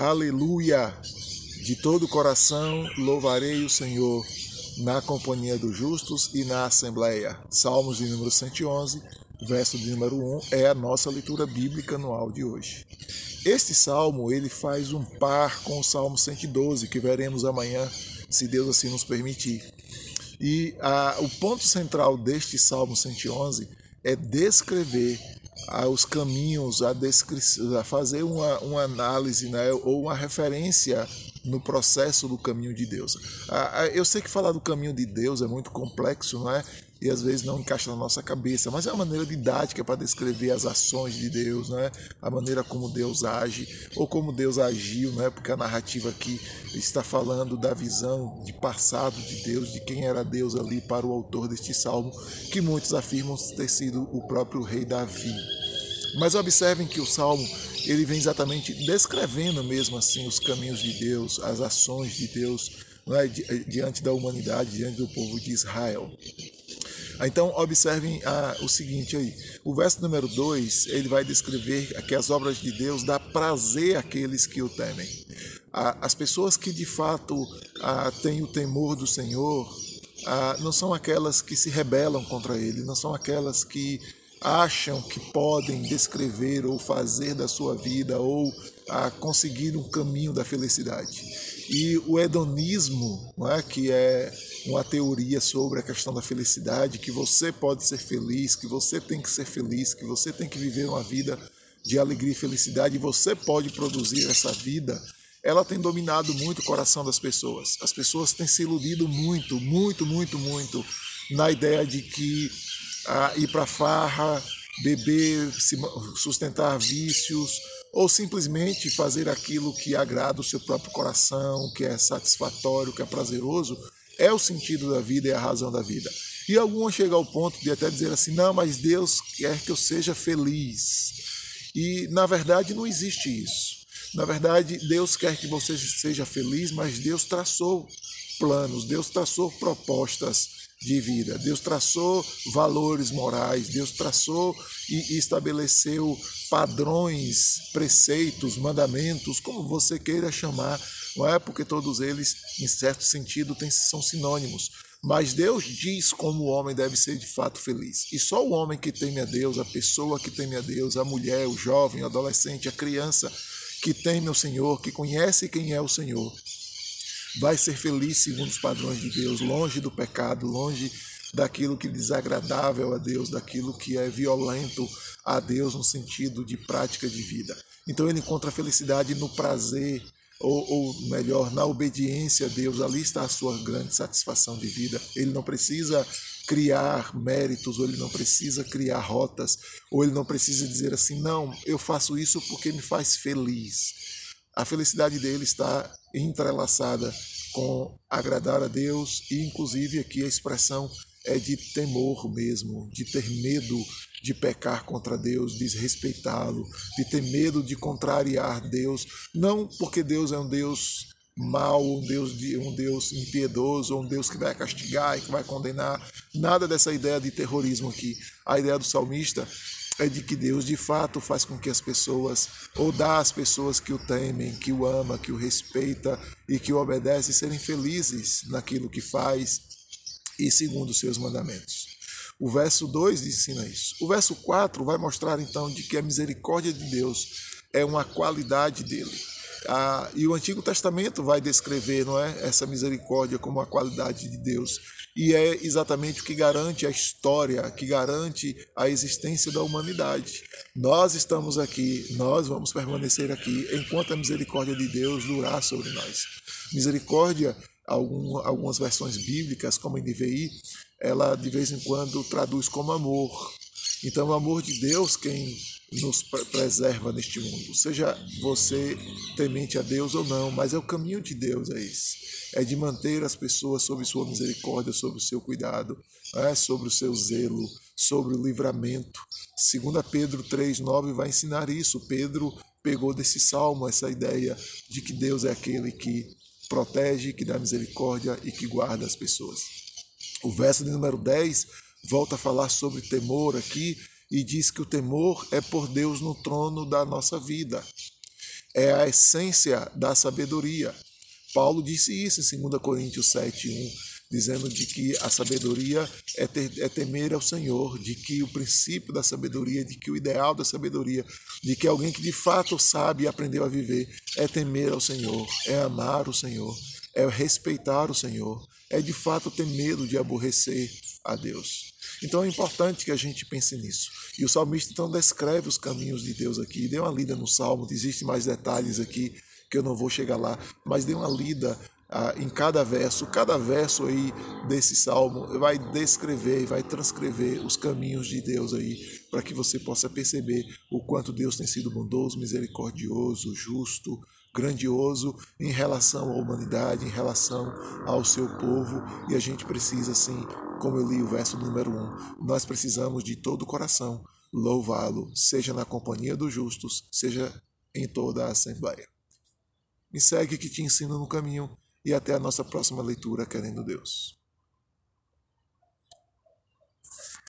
Aleluia! De todo o coração louvarei o Senhor na companhia dos justos e na assembleia. Salmos de número 111, verso de número 1 é a nossa leitura bíblica anual de hoje. Este salmo ele faz um par com o Salmo 112, que veremos amanhã, se Deus assim nos permitir. E a, o ponto central deste Salmo 111 é descrever os caminhos, a, a fazer uma, uma análise né, ou uma referência no processo do caminho de Deus. Eu sei que falar do caminho de Deus é muito complexo, não é? E às vezes não encaixa na nossa cabeça, mas é uma maneira didática para descrever as ações de Deus, não é? A maneira como Deus age ou como Deus agiu, não é? Porque a narrativa aqui está falando da visão de passado de Deus, de quem era Deus ali para o autor deste salmo, que muitos afirmam ter sido o próprio rei Davi. Mas observem que o salmo ele vem exatamente descrevendo mesmo assim os caminhos de Deus, as ações de Deus é? diante da humanidade, diante do povo de Israel. Então, observem ah, o seguinte aí. O verso número 2, ele vai descrever que as obras de Deus dá prazer àqueles que o temem. Ah, as pessoas que de fato ah, têm o temor do Senhor ah, não são aquelas que se rebelam contra ele, não são aquelas que acham que podem descrever ou fazer da sua vida ou a conseguir um caminho da felicidade. E o hedonismo, é, que é uma teoria sobre a questão da felicidade, que você pode ser feliz, que você tem que ser feliz, que você tem que viver uma vida de alegria e felicidade, e você pode produzir essa vida, ela tem dominado muito o coração das pessoas. As pessoas têm se iludido muito, muito, muito, muito na ideia de que a ir para farra, beber, sustentar vícios ou simplesmente fazer aquilo que agrada o seu próprio coração, que é satisfatório, que é prazeroso, é o sentido da vida e a razão da vida. E alguns chegam ao ponto de até dizer assim: não, mas Deus quer que eu seja feliz. E na verdade não existe isso. Na verdade, Deus quer que você seja feliz, mas Deus traçou planos, Deus traçou propostas de vida. Deus traçou valores morais, Deus traçou e estabeleceu padrões, preceitos, mandamentos, como você queira chamar, não é? Porque todos eles, em certo sentido, são sinônimos. Mas Deus diz como o homem deve ser de fato feliz. E só o homem que teme a Deus, a pessoa que teme a Deus, a mulher, o jovem, o adolescente, a criança que teme o Senhor, que conhece quem é o Senhor, vai ser feliz segundo os padrões de Deus, longe do pecado, longe daquilo que é desagradável a Deus, daquilo que é violento a Deus no sentido de prática de vida. Então ele encontra felicidade no prazer, ou, ou, melhor, na obediência a Deus. Ali está a sua grande satisfação de vida. Ele não precisa criar méritos, ou ele não precisa criar rotas, ou ele não precisa dizer assim: não, eu faço isso porque me faz feliz. A felicidade dele está entrelaçada com agradar a Deus e, inclusive, aqui a expressão é de temor mesmo, de ter medo de pecar contra Deus, desrespeitá-lo, de ter medo de contrariar Deus, não porque Deus é um Deus mau, um Deus, de, um Deus impiedoso, um Deus que vai castigar e que vai condenar, nada dessa ideia de terrorismo aqui. A ideia do salmista é de que Deus de fato faz com que as pessoas, ou dá às pessoas que o temem, que o ama, que o respeita e que o obedece, serem felizes naquilo que faz e segundo os seus mandamentos. O verso 2 ensina isso. O verso 4 vai mostrar então de que a misericórdia de Deus é uma qualidade dele. E o Antigo Testamento vai descrever não é, essa misericórdia como uma qualidade de Deus. E é exatamente o que garante a história, que garante a existência da humanidade. Nós estamos aqui, nós vamos permanecer aqui enquanto a misericórdia de Deus durar sobre nós. Misericórdia, algum, algumas versões bíblicas, como em NVI, ela de vez em quando traduz como amor. Então, o amor de Deus, quem nos preserva neste mundo. Seja você temente a Deus ou não, mas é o caminho de Deus, é esse. É de manter as pessoas sob sua misericórdia, sob o seu cuidado, é, sobre o seu zelo, sobre o livramento. Segunda Pedro 3,9 vai ensinar isso. Pedro pegou desse salmo essa ideia de que Deus é aquele que protege, que dá misericórdia e que guarda as pessoas. O verso de número 10 volta a falar sobre temor aqui, e diz que o temor é por Deus no trono da nossa vida. é a essência da sabedoria. Paulo disse isso em 2 Coríntios 7, 1 dizendo de que a sabedoria é, ter, é temer ao Senhor, de que o princípio da sabedoria, de que o ideal da sabedoria, de que alguém que de fato sabe e aprendeu a viver é temer ao Senhor, é amar o Senhor, é respeitar o Senhor, é de fato ter medo de aborrecer a Deus. Então é importante que a gente pense nisso. E o salmista então descreve os caminhos de Deus aqui. Dê uma lida no salmo, existem mais detalhes aqui que eu não vou chegar lá, mas dê uma lida ah, em cada verso, cada verso aí desse salmo vai descrever, vai transcrever os caminhos de Deus aí, para que você possa perceber o quanto Deus tem sido bondoso, misericordioso, justo, grandioso em relação à humanidade, em relação ao seu povo, e a gente precisa, assim, como eu li o verso número 1, nós precisamos de todo o coração louvá-lo, seja na companhia dos justos, seja em toda a Assembleia. Me segue que te ensino no caminho e até a nossa próxima leitura, querendo Deus.